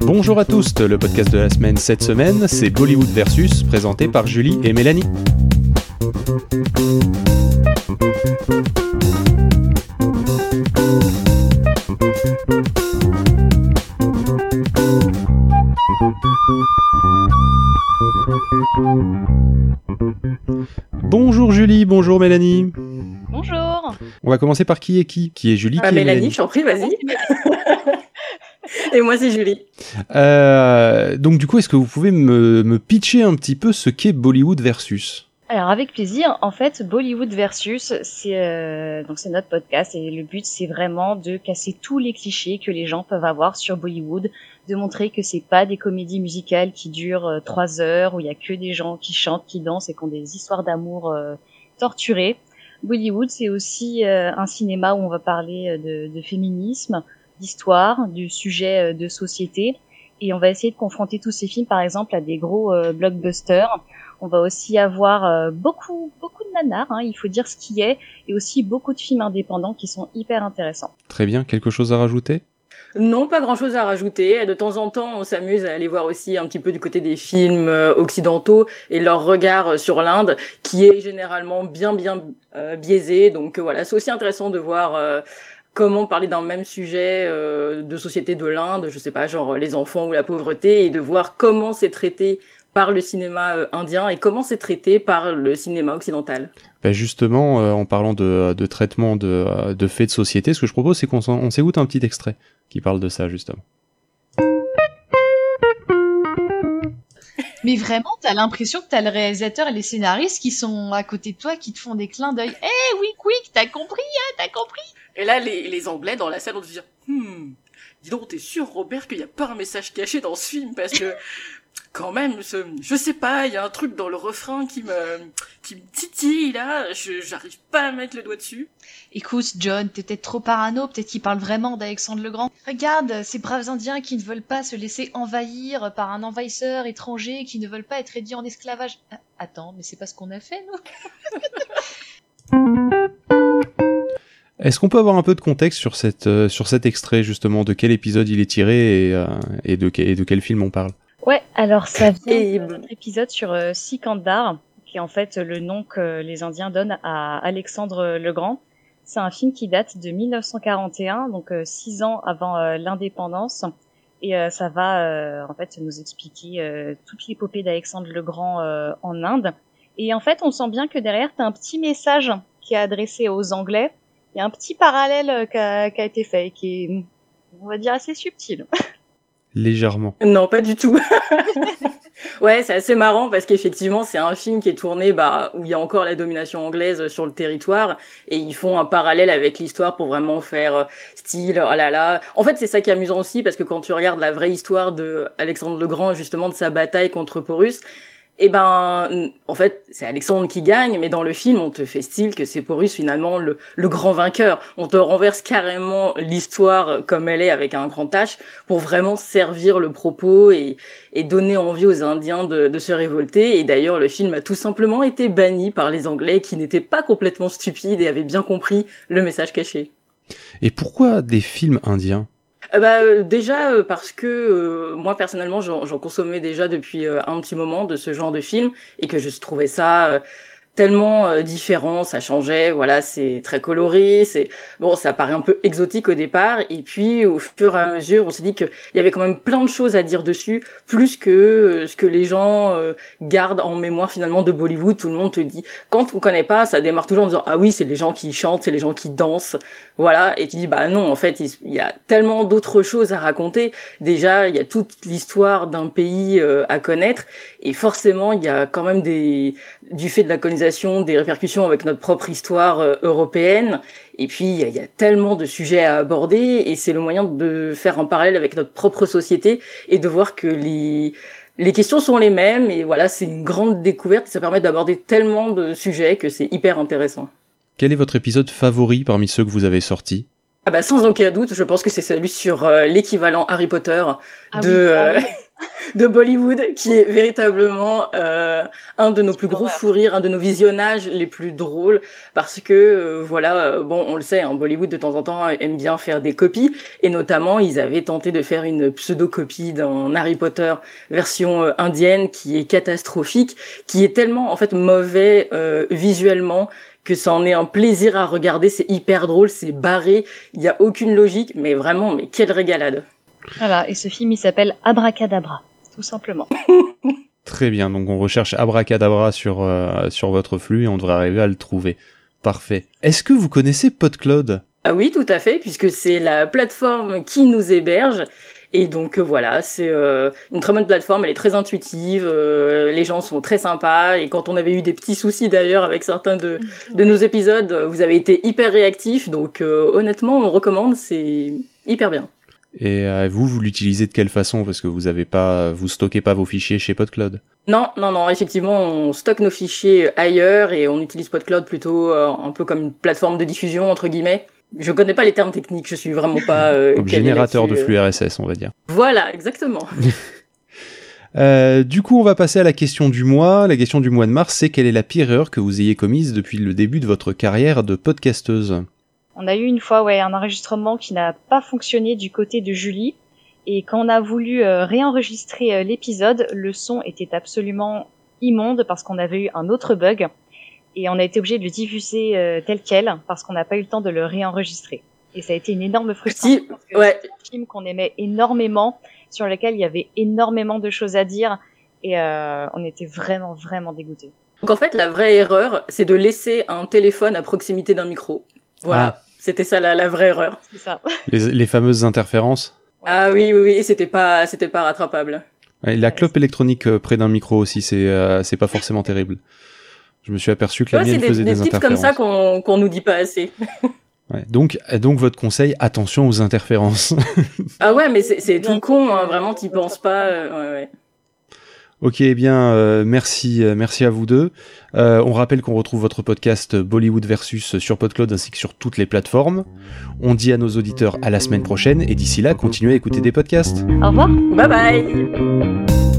Bonjour à tous, le podcast de la semaine cette semaine, c'est Bollywood Versus, présenté par Julie et Mélanie. Bonjour Julie, bonjour Mélanie. Bonjour. On va commencer par qui est qui Qui est Julie Ah, qui est Mélanie, je t'en prie, vas-y. Et moi, c'est Julie. Euh, donc du coup, est-ce que vous pouvez me, me pitcher un petit peu ce qu'est Bollywood versus? Alors avec plaisir. En fait, Bollywood versus, c'est euh, donc c'est notre podcast et le but c'est vraiment de casser tous les clichés que les gens peuvent avoir sur Bollywood, de montrer que c'est pas des comédies musicales qui durent euh, trois heures où il y a que des gens qui chantent, qui dansent et qui ont des histoires d'amour euh, torturées. Bollywood, c'est aussi euh, un cinéma où on va parler de, de féminisme, d'histoire, du sujet de société. Et on va essayer de confronter tous ces films, par exemple, à des gros euh, blockbusters. On va aussi avoir euh, beaucoup, beaucoup de nanars, hein, il faut dire ce qui est, et aussi beaucoup de films indépendants qui sont hyper intéressants. Très bien, quelque chose à rajouter? Non, pas grand chose à rajouter. De temps en temps, on s'amuse à aller voir aussi un petit peu du côté des films euh, occidentaux et leur regard sur l'Inde, qui est généralement bien, bien euh, biaisé. Donc euh, voilà, c'est aussi intéressant de voir euh, comment parler d'un même sujet euh, de société de l'Inde, je sais pas, genre les enfants ou la pauvreté, et de voir comment c'est traité par le cinéma euh, indien et comment c'est traité par le cinéma occidental. Ben justement, euh, en parlant de, de traitement de, euh, de faits de société, ce que je propose, c'est qu'on on s'écoute un petit extrait qui parle de ça, justement. Mais vraiment, t'as l'impression que t'as le réalisateur et les scénaristes qui sont à côté de toi, qui te font des clins d'œil. Eh oui, quick, t'as compris, hein, t'as compris Et là, les, les Anglais dans la salle ont dû dire Hmm, dis donc, t'es sûr, Robert, qu'il n'y a pas un message caché dans ce film? Parce que, quand même, ce, je sais pas, il y a un truc dans le refrain qui me, qui me titille, là, je, j'arrive pas à mettre le doigt dessus. Écoute, John, t'es peut-être trop parano, peut-être qu'il parle vraiment d'Alexandre le Grand. Regarde, ces braves Indiens qui ne veulent pas se laisser envahir par un envahisseur étranger, qui ne veulent pas être réduits en esclavage. Ah, attends, mais c'est pas ce qu'on a fait, nous? Est-ce qu'on peut avoir un peu de contexte sur, cette, euh, sur cet extrait, justement, de quel épisode il est tiré et, euh, et, de, et de quel film on parle? Ouais, alors ça vient d'un épisode sur euh, Sikandar, qui est en fait le nom que les Indiens donnent à Alexandre le Grand. C'est un film qui date de 1941, donc euh, six ans avant euh, l'indépendance. Et euh, ça va euh, en fait nous expliquer euh, toute l'épopée d'Alexandre le Grand euh, en Inde. Et en fait, on sent bien que derrière, tu as un petit message qui est adressé aux Anglais. Il y a un petit parallèle euh, qui a, qui a été fait et qui est, on va dire, assez subtil. Légèrement. Non, pas du tout. ouais, c'est assez marrant parce qu'effectivement, c'est un film qui est tourné bah, où il y a encore la domination anglaise sur le territoire et ils font un parallèle avec l'histoire pour vraiment faire euh, style, oh là là. En fait, c'est ça qui est amusant aussi parce que quand tu regardes la vraie histoire de Alexandre le Grand, justement de sa bataille contre Porus, eh ben, en fait, c'est Alexandre qui gagne, mais dans le film, on te fait style que c'est Porus finalement le, grand vainqueur. On te renverse carrément l'histoire comme elle est avec un grand H pour vraiment servir le propos et, et donner envie aux Indiens de, de se révolter. Et d'ailleurs, le film a tout simplement été banni par les Anglais qui n'étaient pas complètement stupides et avaient bien compris le message caché. Et pourquoi des films indiens? Euh, bah, euh, déjà euh, parce que euh, moi personnellement j'en consommais déjà depuis euh, un petit moment de ce genre de film et que je trouvais ça euh, tellement euh, différent, ça changeait, voilà, c'est très coloré, c'est bon, ça paraît un peu exotique au départ et puis au fur et à mesure, on s'est dit qu'il y avait quand même plein de choses à dire dessus, plus que euh, ce que les gens euh, gardent en mémoire finalement de Bollywood. Tout le monde te dit quand on connaît pas, ça démarre toujours en disant ah oui, c'est les gens qui chantent, c'est les gens qui dansent, voilà, et tu dis bah non, en fait, il y a tellement d'autres choses à raconter. Déjà, il y a toute l'histoire d'un pays euh, à connaître et forcément, il y a quand même des du fait de la colonisation, des répercussions avec notre propre histoire euh, européenne. Et puis, il y, a, tellement de sujets à aborder et c'est le moyen de faire un parallèle avec notre propre société et de voir que les les questions sont les mêmes et voilà, c'est une grande découverte. Ça permet d'aborder tellement de sujets que c'est hyper intéressant. Quel est votre épisode favori parmi ceux que vous avez sortis? Ah bah sans aucun doute, je pense que c'est celui sur euh, l'équivalent Harry Potter Ah de oui, euh, ah oui. de Bollywood, qui est véritablement euh, un de nos plus gros fous rires, un de nos visionnages les plus drôles, parce que euh, voilà, euh, bon, on le sait, hein, Bollywood de temps en temps aime bien faire des copies, et notamment ils avaient tenté de faire une pseudo-copie dans Harry Potter version euh, indienne qui est catastrophique, qui est tellement en fait mauvais visuellement que ça en est un plaisir à regarder, c'est hyper drôle, c'est barré, il n'y a aucune logique, mais vraiment, mais quelle régalade. Voilà, et ce film il s'appelle Abracadabra, tout simplement. Très bien, donc on recherche Abracadabra sur, euh, sur votre flux et on devrait arriver à le trouver. Parfait. Est-ce que vous connaissez PodCloud? Ah oui, tout à fait, puisque c'est la plateforme qui nous héberge. Et donc euh, voilà, c'est euh, une très bonne plateforme, elle est très intuitive, les gens sont très sympas. Et quand on avait eu des petits soucis d'ailleurs avec certains de, de nos épisodes, vous avez été hyper réactifs. Donc honnêtement, on recommande, c'est hyper bien. Et euh, vous, vous l'utilisez de quelle façon? Parce que vous avez pas, vous stockez pas vos fichiers chez PodCloud. Non, non, non. Effectivement, on stocke nos fichiers ailleurs et on utilise PodCloud plutôt euh, un peu comme une plateforme de diffusion entre guillemets. Je connais pas les termes techniques. Je suis vraiment pas euh, comme générateur de flux RSS, on va dire. Voilà, exactement. Euh, du coup, on va passer à la question du mois. La question du mois de mars, c'est quelle est la pire erreur que vous ayez commise depuis le début de votre carrière de podcasteuse? On a eu une fois ouais un enregistrement qui n'a pas fonctionné du côté de Julie et quand on a voulu euh, réenregistrer euh, l'épisode, le son était absolument immonde parce qu'on avait eu un autre bug et on a été obligé de le diffuser euh, tel quel parce qu'on n'a pas eu le temps de le réenregistrer. Et ça a été une énorme frustration si, parce que ouais. c'est un film qu'on aimait énormément, sur lequel il y avait énormément de choses à dire et on était vraiment vraiment dégoûtés. Donc en fait, la vraie erreur, c'est de laisser un téléphone à proximité d'un micro. Voilà. Ah. C'était ça la, la, vraie erreur. C'est ça. Les, les, fameuses interférences. Ah oui, oui, oui, c'était pas, c'était pas rattrapable. Ouais, la clope électronique euh, près d'un micro aussi, c'est, euh, c'est pas forcément terrible. Je me suis aperçu que la ouais, mienne des, faisait des, des, tips interférences. comme ça qu'on, qu'on nous dit pas assez. ouais, donc, donc votre conseil, attention aux interférences. ah ouais, mais c'est, c'est tout con, hein, vraiment, t'y penses pas. Euh, ouais, ouais. Ok, eh bien, euh, merci, euh, merci à vous deux. Euh, on rappelle qu'on retrouve votre podcast Bollywood versus sur PodCloud ainsi que sur toutes les plateformes. On dit à nos auditeurs à la semaine prochaine et d'ici là, continuez à écouter des podcasts. Au revoir. Bye bye.